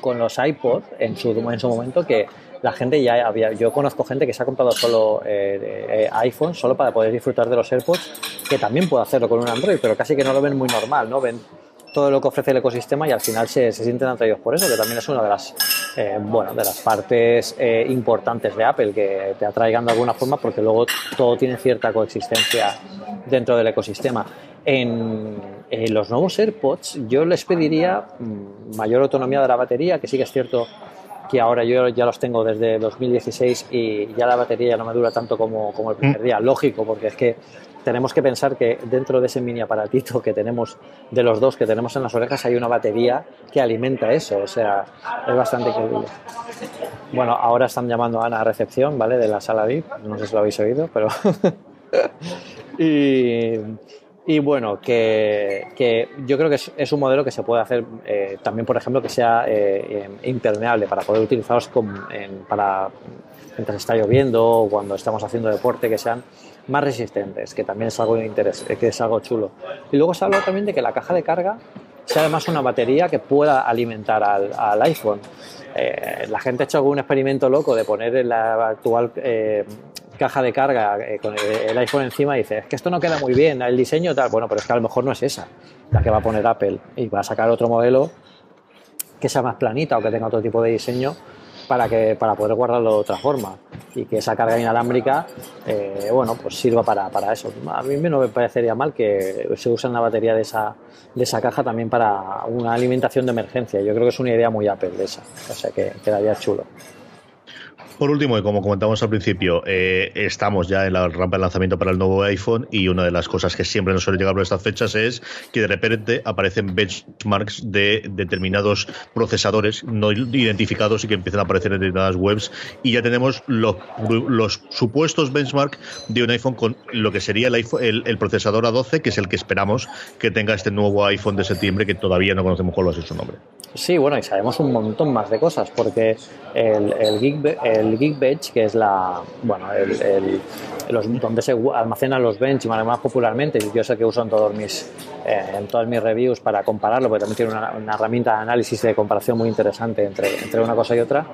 con los iPod en su en su momento que la gente ya había yo conozco gente que se ha comprado solo eh, eh, iPhone solo para poder disfrutar de los AirPods que también puede hacerlo con un Android pero casi que no lo ven muy normal no ven todo lo que ofrece el ecosistema y al final se, se sienten atraídos por eso, que también es una de las, bueno, de las partes importantes de Apple, que te atraigan de alguna forma porque luego todo tiene cierta coexistencia dentro del ecosistema. En, los nuevos AirPods yo les pediría mm, mayor autonomía de la batería, que sí que es cierto que ahora yo ya los tengo desde 2016 y ya la batería ya no me dura tanto como, como el primer mm. día. Lógico, porque es que tenemos que pensar que dentro de ese mini aparatito que tenemos, de los dos que tenemos en las orejas, hay una batería que alimenta eso. O sea, es bastante creíble. Bueno, ahora están llamando a Ana a recepción, ¿vale? De la sala VIP. No sé si lo habéis oído, pero. y y bueno, que, que yo creo que es, un modelo que se puede hacer eh, también, por ejemplo, que sea eh, impermeable para poder utilizarlos en, para mientras está lloviendo o cuando estamos haciendo deporte, que sean más resistentes, que también es algo, interés, que es algo chulo. Y luego se habla también de que la caja de carga sea además una batería que pueda alimentar al, iPhone. Eh, la gente ha hecho algún experimento loco de poner la actual eh, caja de carga eh, con el, iPhone encima y dice, es que esto no queda muy bien, el diseño tal. Bueno, pero es que a lo mejor no es esa la que va a poner Apple y va a sacar otro modelo que sea más planita o que tenga otro tipo de diseño para, que, para poder guardarlo de otra forma y que esa carga inalámbrica eh, bueno, pues sirva para, para, eso. A mí no me parecería mal que se use la batería de esa, de esa caja también para una alimentación de emergencia. Yo creo que es una idea muy Apple de esa, o sea que quedaría chulo. Por último, y como comentamos al principio, eh, estamos ya en la rampa de lanzamiento para el nuevo iPhone y una de las cosas que siempre nos suele llegar por estas fechas es que de repente aparecen benchmarks de determinados procesadores no identificados y que empiezan a aparecer en determinadas webs y ya tenemos los, los supuestos benchmarks de un iPhone con lo que sería el, iPhone, el, procesador A12, que es el que esperamos que tenga este nuevo iPhone de septiembre que todavía no conocemos cuál va a su nombre. Sí, bueno, y sabemos un montón más de cosas porque el, el, el el Geekbench, que es la, bueno, el, los, donde se almacenan los benchmarks más popularmente, yo sé que uso en todos mis, eh, en todas mis reviews para compararlo, porque también tiene una, herramienta de análisis de comparación muy interesante entre, entre una cosa y otra,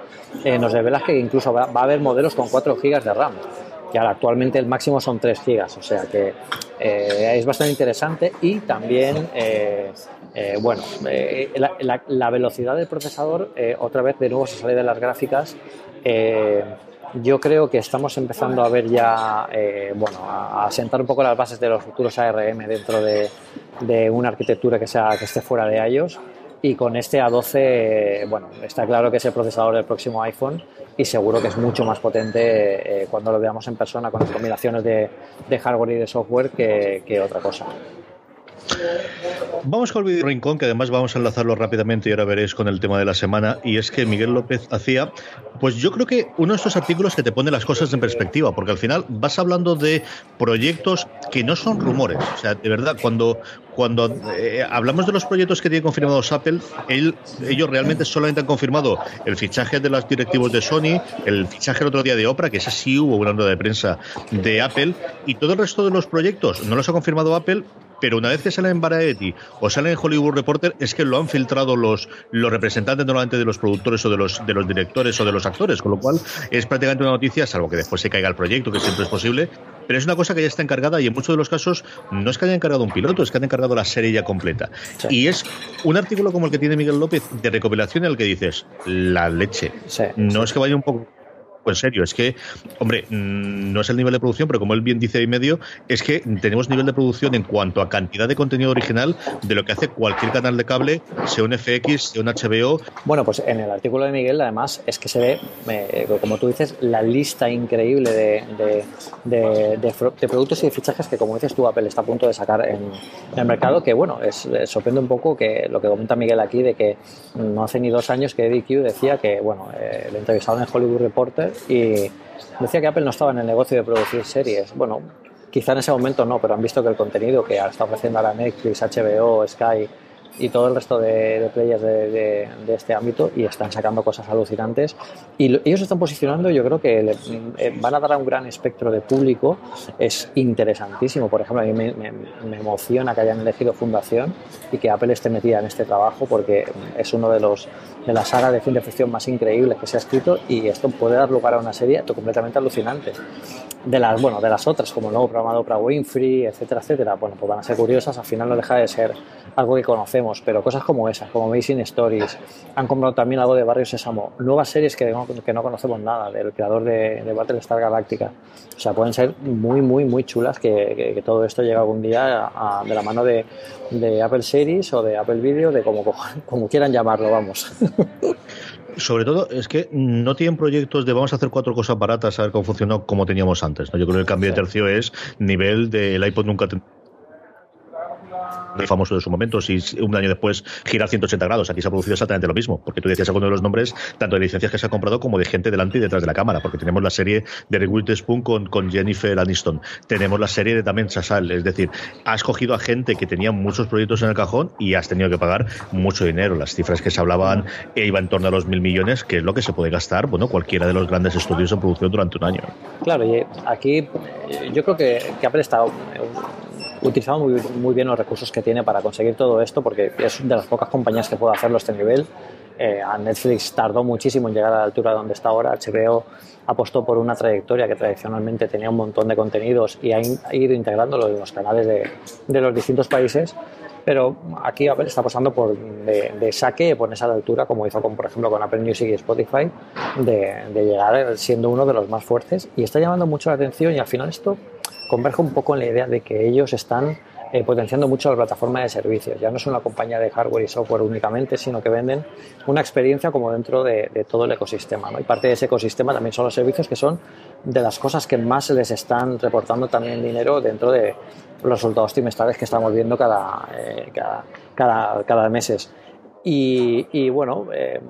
eh, nos revela que incluso va, a haber modelos con 4 GB de RAM actualmente el máximo son 3 gigas, o sea que eh, es bastante interesante y también, bueno, la, velocidad del procesador, otra vez de nuevo se sale de las gráficas, eh, yo creo que estamos empezando a ver ya, eh, bueno, a, sentar un poco las bases de los futuros ARM dentro de, una arquitectura que, sea, que esté fuera de iOS. Y con este A12, bueno, está claro que es el procesador del próximo iPhone y seguro que es mucho más potente eh, cuando lo veamos en persona con las combinaciones de, hardware y de software que otra cosa. Vamos con el video rincón, que además vamos a enlazarlo rápidamente y ahora veréis con el tema de la semana. Y es que Miguel López hacía, pues yo creo que uno de estos artículos que te pone las cosas en perspectiva, porque al final vas hablando de proyectos que no son rumores. O sea, de verdad, cuando, cuando eh, hablamos de los proyectos que tiene confirmados Apple, ellos realmente solamente han confirmado el fichaje de los directivos de Sony, el fichaje el otro día de Oprah, que ese sí hubo una nota de prensa de Apple, y todo el resto de los proyectos no los ha confirmado Apple, pero una vez que sale en Variety o sale en Hollywood Reporter es que lo han filtrado los, los representantes normalmente de los productores o de los, de los directores o de los actores, con lo cual es prácticamente una noticia, salvo que después se caiga el proyecto, que siempre es posible, pero es una cosa que ya está encargada y en muchos de los casos no es que haya encargado un piloto, es que han encargado la serie ya completa. Y es un artículo como el que tiene Miguel López de recopilación en el que dices, la leche. no es que vaya un poco en serio, es que, hombre, mm, no es el nivel de producción, pero como él bien dice ahí medio, es que tenemos nivel de producción en cuanto a cantidad de contenido original de lo que hace cualquier canal de cable, sea un FX, sea un HBO. Bueno, pues en el artículo de Miguel, además, es que se ve, eh, como tú dices, la lista increíble de, de, productos y de fichajes que, como dices tú, Apple está a punto de sacar en, el mercado, que bueno, es, sorprende un poco que lo que comenta Miguel aquí de que no hace ni dos años que Eddie Q decía que, bueno, eh, le entrevistaron en Hollywood Reporter y decía que Apple no estaba en el negocio de producir series. Bueno, quizá en ese momento no, pero han visto que el contenido que está ofreciendo ahora Netflix, HBO, Sky y todo el resto de, players de, este ámbito y están sacando cosas alucinantes. Y ellos están posicionando yo creo que eh, van a dar a un gran espectro de público. Es interesantísimo. Por ejemplo a mí me, emociona que hayan elegido Fundación y que Apple esté metida en este trabajo porque es uno de los de la saga de ciencia ficción más increíbles que se ha escrito y esto puede dar lugar a una serie completamente alucinante de las bueno de las otras como el nuevo programa de Oprah Winfrey etcétera etcétera bueno pues van a ser curiosas al final no deja de ser algo que conocemos pero cosas como esas como Amazing Stories han comprado también algo de Barrio Sésamo nuevas series que no, que no conocemos nada del creador de, de Battlestar Galactica o sea pueden ser muy muy muy chulas que, que, todo esto llegue algún día de la mano de, de, Apple Series o de Apple Video de como, como quieran llamarlo vamos sobre todo es que no tienen proyectos de vamos a hacer cuatro cosas baratas a ver cómo funcionó como teníamos antes. ¿no? Yo creo que el cambio de tercio es nivel del iPod nunca famoso de su momento, si un año después gira 180 grados. Aquí se ha producido exactamente lo mismo, porque tú decías alguno de los nombres, tanto de licencias que se ha comprado como de gente delante y detrás de la cámara, porque tenemos la serie de Rewild Spoon con, con Jennifer Aniston, tenemos la serie de también Chasal, es decir, has cogido a gente que tenía muchos proyectos en el cajón y has tenido que pagar mucho dinero. Las cifras que se hablaban e iban en torno a los mil millones, que es lo que se puede gastar, bueno, cualquiera de los grandes estudios en producción durante un año. Claro, y aquí yo creo que, que Apple está utilizado muy, muy, bien los recursos que tiene para conseguir todo esto, porque es de las pocas compañías que puede hacerlo a este nivel. Eh, a Netflix tardó muchísimo en llegar a la altura donde está ahora. HBO apostó por una trayectoria que tradicionalmente tenía un montón de contenidos y ha, ido integrándolo en los canales de, de los distintos países. Pero aquí Apple está apostando por de, saque, ponerse a la altura, como hizo con, por ejemplo con Apple Music y Spotify, de, de llegar siendo uno de los más fuertes. Y está llamando mucho la atención y al final esto converge un poco en la idea de que ellos están eh, potenciando mucho la plataforma de servicios. Ya no es una compañía de hardware y software únicamente, sino que venden una experiencia como dentro de, todo el ecosistema. Y parte de ese ecosistema también son los servicios que son de las cosas que más les están reportando también dinero dentro de los resultados trimestrales que estamos viendo cada, eh, cada, cada, meses. Y, bueno, eh,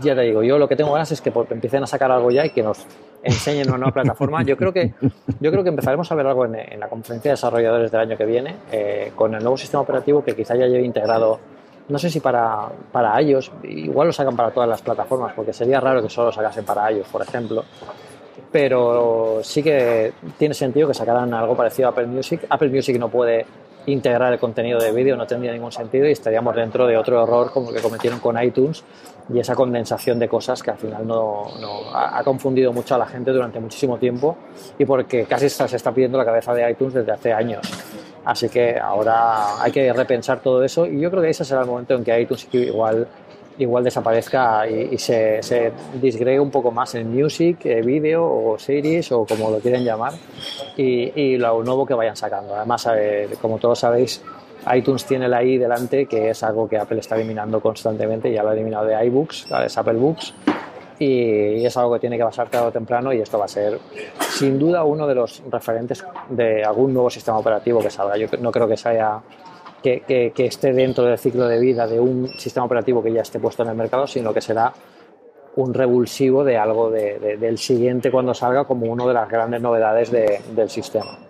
ya te digo, yo lo que tengo ganas es que empiecen a sacar algo ya y que nos enseñen una nueva plataforma. Yo creo que, yo creo que empezaremos a ver algo en, la conferencia de desarrolladores del año que viene, eh, con el nuevo sistema operativo que quizá ya lleve integrado, no sé si para, para ellos, igual lo sacan para todas las plataformas, porque sería raro que solo lo sacasen para ellos, por ejemplo. Pero sí que tiene sentido que sacaran algo parecido a Apple Music. Apple Music no puede integrar el contenido de vídeo, no tendría ningún sentido y estaríamos dentro de otro error como que cometieron con iTunes, y esa condensación de cosas que al final no, ha, confundido mucho a la gente durante muchísimo tiempo y porque casi se está pidiendo la cabeza de iTunes desde hace años. Así que ahora hay que repensar todo eso y yo creo que ese será el momento en que iTunes igual, igual desaparezca y, se, se, disgregue un poco más en music, eh, video o series o como lo quieren llamar y, y lo nuevo que vayan sacando. Además, eh, como todos sabéis, iTunes tiene la i delante, que es algo que Apple está eliminando constantemente, ya lo ha eliminado de iBooks, es Apple Books, y, es algo que tiene que pasar tarde o temprano y esto va a ser sin duda uno de los referentes de algún nuevo sistema operativo que salga. Yo no creo que sea que, que, esté dentro del ciclo de vida de un sistema operativo que ya esté puesto en el mercado, sino que será un revulsivo de algo del siguiente cuando salga como una de las grandes novedades del sistema.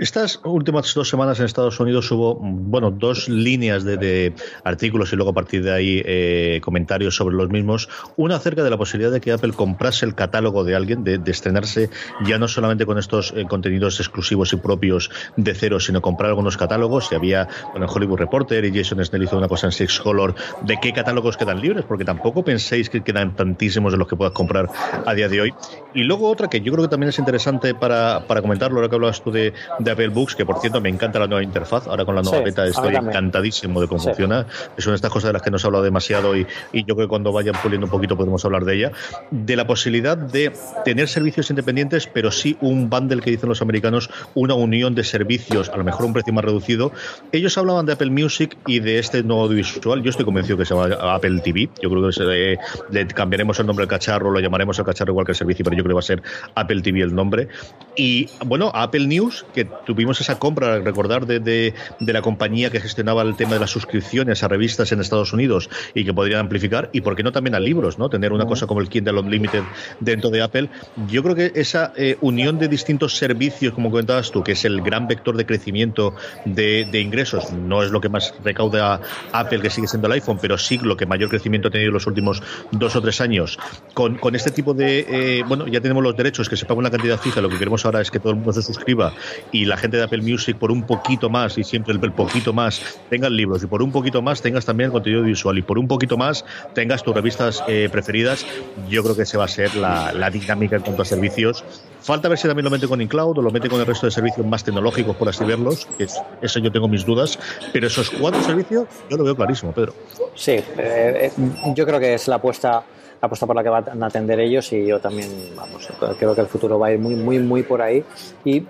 Estas últimas dos semanas en Estados Unidos hubo, bueno, dos líneas de, artículos y luego a partir de ahí eh, comentarios sobre los mismos. Una acerca de la posibilidad de que Apple comprase el catálogo de alguien, de, estrenarse ya no solamente con estos eh, contenidos exclusivos y propios de cero, sino comprar algunos catálogos. Y había, bueno, Hollywood Reporter y Jason Snell hizo una cosa en Six Color de qué catálogos quedan libres, porque tampoco penséis que quedan tantísimos de los que puedas comprar a día de hoy. Y luego otra que yo creo que también es interesante para, para comentarlo, ahora que hablabas tú de Apple Books, que por cierto me encanta la nueva interfaz. Ahora con la nueva beta estoy encantadísimo de cómo funciona. Es una de estas cosas de las que no se ha hablado demasiado y, y, yo creo que cuando vayan puliendo un poquito podemos hablar de ella. De la posibilidad de tener servicios independientes, pero sí un bundle que dicen los americanos, una unión de servicios, a lo mejor un precio más reducido. Ellos hablaban de Apple Music y de este nuevo audiovisual. Yo estoy convencido que se llama Apple TV. Yo creo que se, le cambiaremos el nombre al cacharro, lo llamaremos el cacharro igual que el servicio, pero yo creo que va a ser Apple TV el nombre. Y bueno, Apple News, que tuvimos esa compra, recordar, de, de, la compañía que gestionaba el tema de las suscripciones a revistas en Estados Unidos y que podrían amplificar, y por qué no también a libros, ¿no? Tener una cosa como el Kindle Unlimited dentro de Apple. Yo creo que esa eh, unión de distintos servicios, como comentabas tú, que es el gran vector de crecimiento de, ingresos, no es lo que más recauda Apple, que sigue siendo el iPhone, pero sí lo que mayor crecimiento ha tenido en los últimos dos o tres años. Con, con este tipo de, eh, bueno, ya tenemos los derechos, que se paga una cantidad fija, lo que queremos ahora es que todo el mundo se suscriba y la gente de Apple Music por un poquito más y siempre el, poquito más tengas libros y por un poquito más tengas también el contenido visual y por un poquito más tengas tus revistas eh, preferidas, yo creo que esa va a ser la, dinámica en cuanto a servicios. Falta ver si también lo mete con iCloud o lo mete con el resto de servicios más tecnológicos, por así verlos. Que eso yo tengo mis dudas. Pero esos cuatro servicios yo lo veo clarísimo, Pedro. Sí, eh, eh, yo creo que es la apuesta apuesta por la que van a atender ellos y yo también, vamos, creo que el futuro va a ir muy, muy, muy por ahí. Y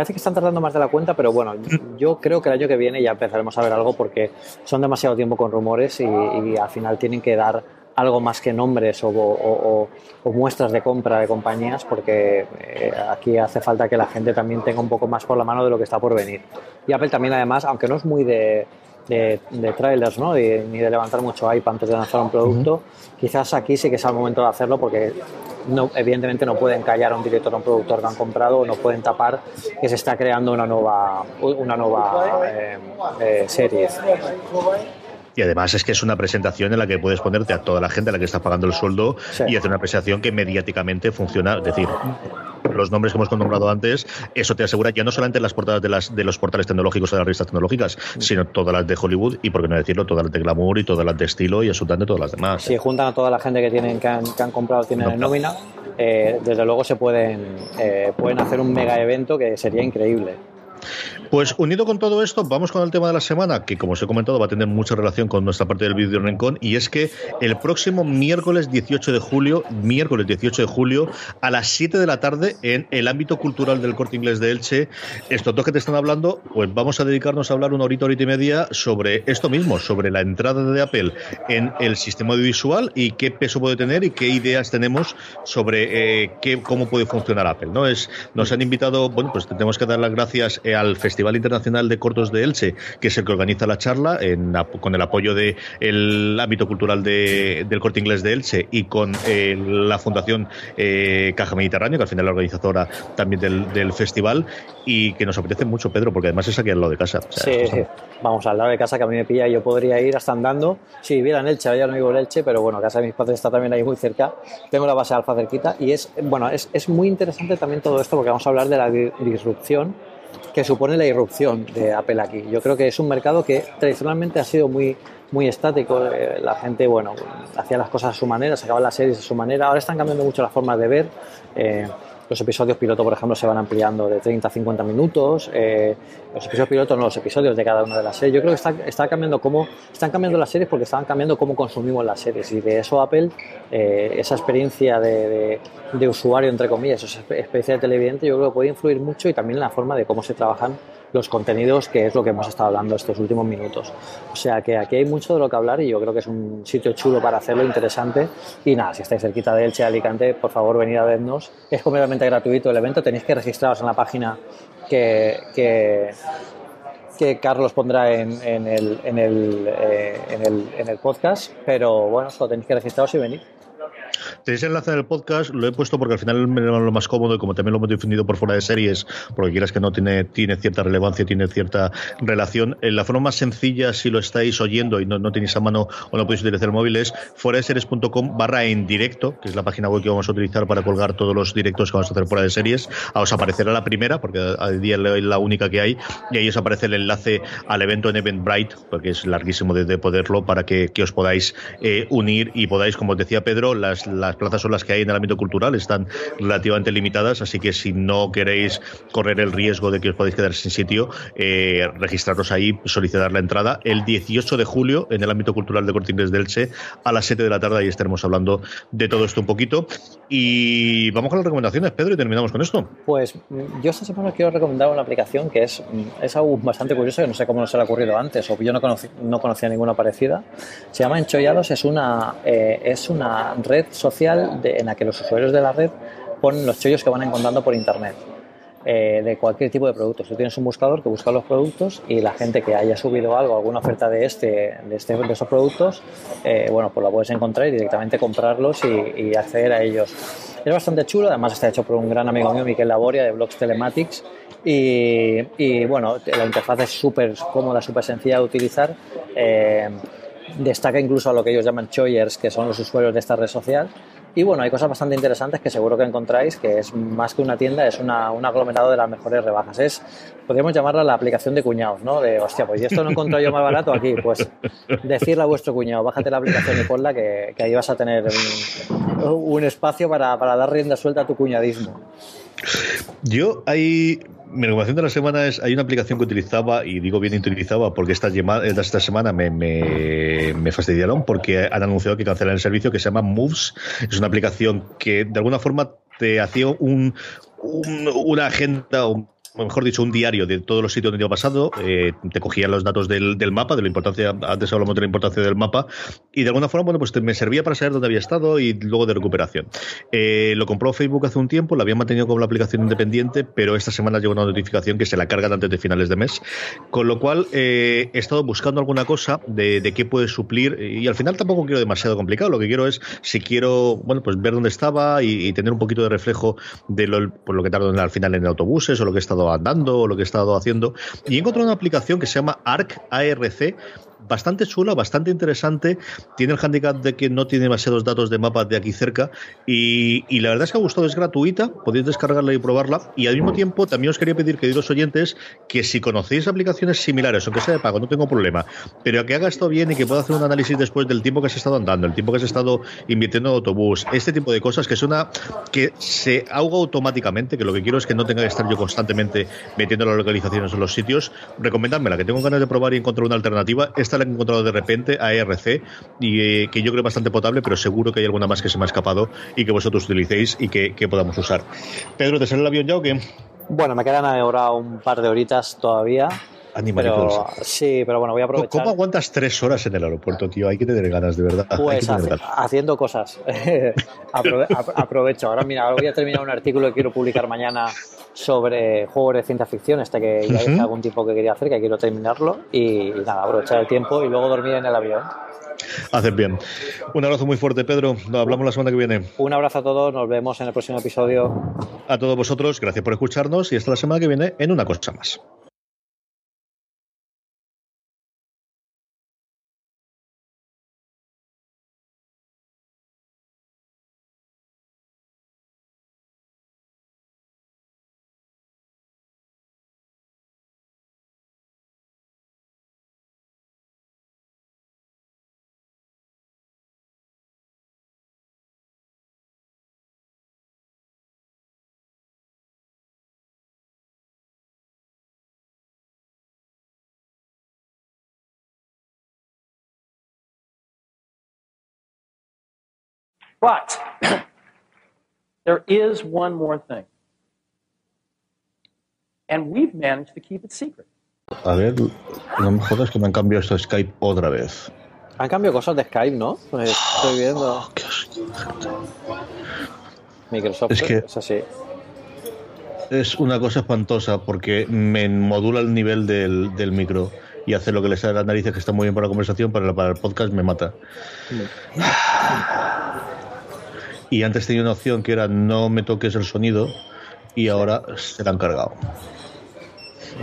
parece que están tardando más de la cuenta, pero bueno, yo creo que el año que viene ya empezaremos a ver algo porque son demasiado tiempo con rumores y, al final tienen que dar algo más que nombres o, muestras de compra de compañías porque eh, aquí hace falta que la gente también tenga un poco más por la mano de lo que está por venir. Y Apple también además, aunque no es muy de, de, trailers ¿no? ni de levantar mucho hype antes de lanzar un producto, quizás aquí sí que es el momento de hacerlo porque no, evidentemente no pueden callar a un director o un productor que han comprado o no pueden tapar que se está creando una nueva, una nueva eh, eh, serie. Y además es que es una presentación en la que puedes ponerte a toda la gente a la que estás pagando el sueldo y hacer una presentación que mediáticamente funciona. Es decir, los nombres que hemos nombrado antes, eso te asegura ya no solamente las portadas de, las, de los portales tecnológicos o de las revistas tecnológicas, sino todas las de Hollywood y, por qué no decirlo, todas las de glamour y todas las de estilo y absolutamente todas las demás. Si juntan a toda la gente que tienen que han, que han comprado, tienen en nómina, eh, desde luego se pueden, eh, pueden hacer un mega evento que sería increíble. Pues unido con todo esto, vamos con el tema de la semana, que como os he comentado va a tener mucha relación con nuestra parte del vídeo Rincón, y es que el próximo miércoles 18 de julio, miércoles 18 de julio, a las 7 de la tarde, en el ámbito cultural del corte inglés de Elche, estos dos que te están hablando, pues vamos a dedicarnos a hablar una horita, horita y media sobre esto mismo, sobre la entrada de Apple en el sistema audiovisual y qué peso puede tener y qué ideas tenemos sobre eh, qué, cómo puede funcionar Apple. ¿no? Es, nos han invitado, bueno, pues tenemos que dar las gracias eh, al Festival Internacional de Cortos de Elche, que es el que organiza la charla, en, con el apoyo del el ámbito cultural de, del corte inglés de Elche y con eh, la Fundación Caja Mediterráneo, que al final es la organizadora también del, festival, y que nos apetece mucho, Pedro, porque además es aquí al lado de casa. sí, sí. Vamos al lado de casa que a mí me pilla y yo podría ir hasta andando. Si viviera en Elche, ya no vivo en Elche, pero bueno, casa de mis padres está también ahí muy cerca. Tengo la base alfa cerquita y es, bueno, es, es muy interesante también todo esto porque vamos a hablar de la disrupción que supone la irrupción de Apple aquí. Yo creo que es un mercado que tradicionalmente ha sido muy, muy estático. Eh, la gente, bueno, hacía las cosas a su manera, sacaba las series a su manera. Ahora están cambiando mucho las formas de ver. Eh, los episodios piloto, por ejemplo, se van ampliando de 30 a 50 minutos. Eh, los episodios piloto no los episodios de cada una de las series. Yo creo que está, cambiando cómo, están cambiando las series porque estaban cambiando cómo consumimos las series. Y de eso Apple, eh, esa experiencia de, de, usuario, entre comillas, esa experiencia de televidente, yo creo que puede influir mucho y también en la forma de cómo se trabajan los contenidos, que es lo que hemos estado hablando estos últimos minutos. O sea que aquí hay mucho de lo que hablar y yo creo que es un sitio chulo para hacerlo, interesante. Y nada, si estáis cerquita de Elche, Alicante, por favor venid a vernos. Es completamente gratuito el evento, tenéis que registraros en la página que, que, Carlos pondrá en, en, el, en, el, eh, en, el, en el podcast, pero bueno, solo tenéis que registraros y venir. Tenéis enlace en el podcast, lo he puesto porque al final me lo más cómodo y como también lo hemos definido por fuera de series, porque quieras que no tiene, tiene cierta relevancia, tiene cierta relación. En la forma más sencilla, si lo estáis oyendo y no, no tenéis a mano o no podéis utilizar el móvil, es fuera de series.com barra en directo, que es la página web que vamos a utilizar para colgar todos los directos que vamos a hacer fuera de series. os aparecerá la primera, porque a día es la única que hay, y ahí os aparece el enlace al evento en Eventbrite, porque es larguísimo de, poderlo, para que, que os podáis eh, unir y podáis, como os decía Pedro, las las plazas son las que hay en el ámbito cultural, están relativamente limitadas, así que si no queréis correr el riesgo de que os podáis quedar sin sitio, eh, registraros ahí, solicitar la entrada el 18 de julio en el ámbito cultural de Cortines del Che a las 7 de la tarde, ahí estaremos hablando de todo esto un poquito. Y vamos con las recomendaciones, Pedro, y terminamos con esto. Pues mm, yo esta semana quiero recomendar una aplicación que es, mm, es algo bastante curioso, que no sé cómo nos ha ocurrido antes, o yo no, no conocía ninguna parecida. Se llama Enchollados, es una, eh, es una red social en la que los usuarios de la red ponen los chollos que van encontrando por internet. Eh, de cualquier tipo de productos. Tú tienes un buscador que busca los productos y la gente que haya subido algo, alguna oferta de este, de, este, de productos, eh, bueno, pues la puedes encontrar y directamente comprarlos y, acceder a ellos. Es bastante chulo, además está hecho por un gran amigo mío, Miquel Laboria, de Blogs Telematics. Y, y bueno, la interfaz es súper cómoda, súper sencilla de utilizar. Eh, destaca incluso a lo que ellos llaman choyers, que son los usuarios de esta red social y bueno, hay cosas bastante interesantes que seguro que encontráis, que es más que una tienda, es una, un aglomerado de las mejores rebajas. Es, podríamos llamarla la aplicación de cuñados, ¿no? De, hostia, pues esto no encontrado yo más barato aquí. Pues decirle a vuestro cuñado, bájate la aplicación y ponla, que, ahí vas a tener un, un espacio para, para dar rienda suelta a tu cuñadismo. Yo hay mi recomendación de la semana es, hay una aplicación que utilizaba, y digo bien utilizaba porque esta, esta semana me, me, me, fastidiaron porque han anunciado que cancelan el servicio que se llama Moves. Es una aplicación que de alguna forma te hacía un, un una agenda, mejor dicho, un diario de todos los sitios donde iba pasado, eh, te cogía los datos del, del, mapa, de la importancia, antes hablamos de la importancia del mapa, y de alguna forma, bueno, pues me servía para saber dónde había estado y luego de recuperación. Eh, lo compró Facebook hace un tiempo, lo había mantenido como la aplicación independiente, pero esta semana llegó una notificación que se la cargan antes de finales de mes, con lo cual eh, he estado buscando alguna cosa de, qué puede suplir, y al final tampoco quiero demasiado complicado, lo que quiero es, si quiero, bueno, pues ver dónde estaba y, tener un poquito de reflejo de lo, por lo que tardo al final en autobuses o lo que he estado andando o lo que he estado haciendo. Y he encontrado una aplicación que se llama ARC, ARC, bastante chula, bastante interesante. Tiene el handicap de que no tiene demasiados datos de mapas de aquí cerca. Y, la verdad es que ha gustado, es gratuita. Podéis descargarla y probarla. Y al mismo tiempo, también os quería pedir, queridos oyentes, que si conocéis aplicaciones similares, aunque sea de pago, no tengo problema, pero que haga esto bien y que pueda hacer un análisis después del tiempo que has estado andando, el tiempo que has estado invirtiendo en autobús, este tipo de cosas, que es una que se ahoga automáticamente, que lo que quiero es que no tenga que estar yo constantemente metiendo las localizaciones en los sitios. Recomendádmela, que tengo ganas de probar y encontrar una alternativa. Esta la he encontrado de repente a ERC y eh, que yo creo bastante potable, pero seguro que hay alguna más que se me ha escapado y que vosotros utilicéis y que, que podamos usar. Pedro, ¿te sale el avión ya o qué? Bueno, me quedan ahora un par de horitas todavía. Pero, sí, pero bueno, voy a aprovechar. ¿Cómo aguantas tres horas en el aeropuerto, tío? Hay que tener ganas, de verdad. Pues haciendo cosas. aprovecho. Ahora, mira, ahora voy a terminar un artículo que quiero publicar mañana sobre juegos de ciencia ficción, este que ya hice algún tiempo que quería hacer, que quiero terminarlo. Y, nada, aprovechar el tiempo y luego dormir en el avión. Haces bien. Un abrazo muy fuerte, Pedro. Nos hablamos la semana que viene. Un abrazo a todos. Nos vemos en el próximo episodio. A todos vosotros, gracias por escucharnos y hasta la semana que viene en una cosa más. But there is one more thing. And we've managed to keep it secret. A ver, no me jodas que me han cambiado esto de Skype otra vez. Han cambiado cosas de Skype, ¿no? Pues estoy viendo. Oh, qué Microsoft es, que es así. Es una cosa espantosa porque me modula el nivel del, del micro y hace lo que le sale a las narices, que está muy bien para la conversación, pero para el podcast me mata. Y antes tenía una opción que era no me toques el sonido y ahora se la han cargado.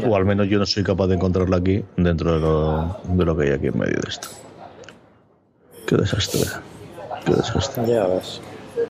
O al menos yo no soy capaz de encontrarla aquí dentro de lo, de lo que hay aquí en medio de esto. Qué desastre. Qué desastre. Ya ves.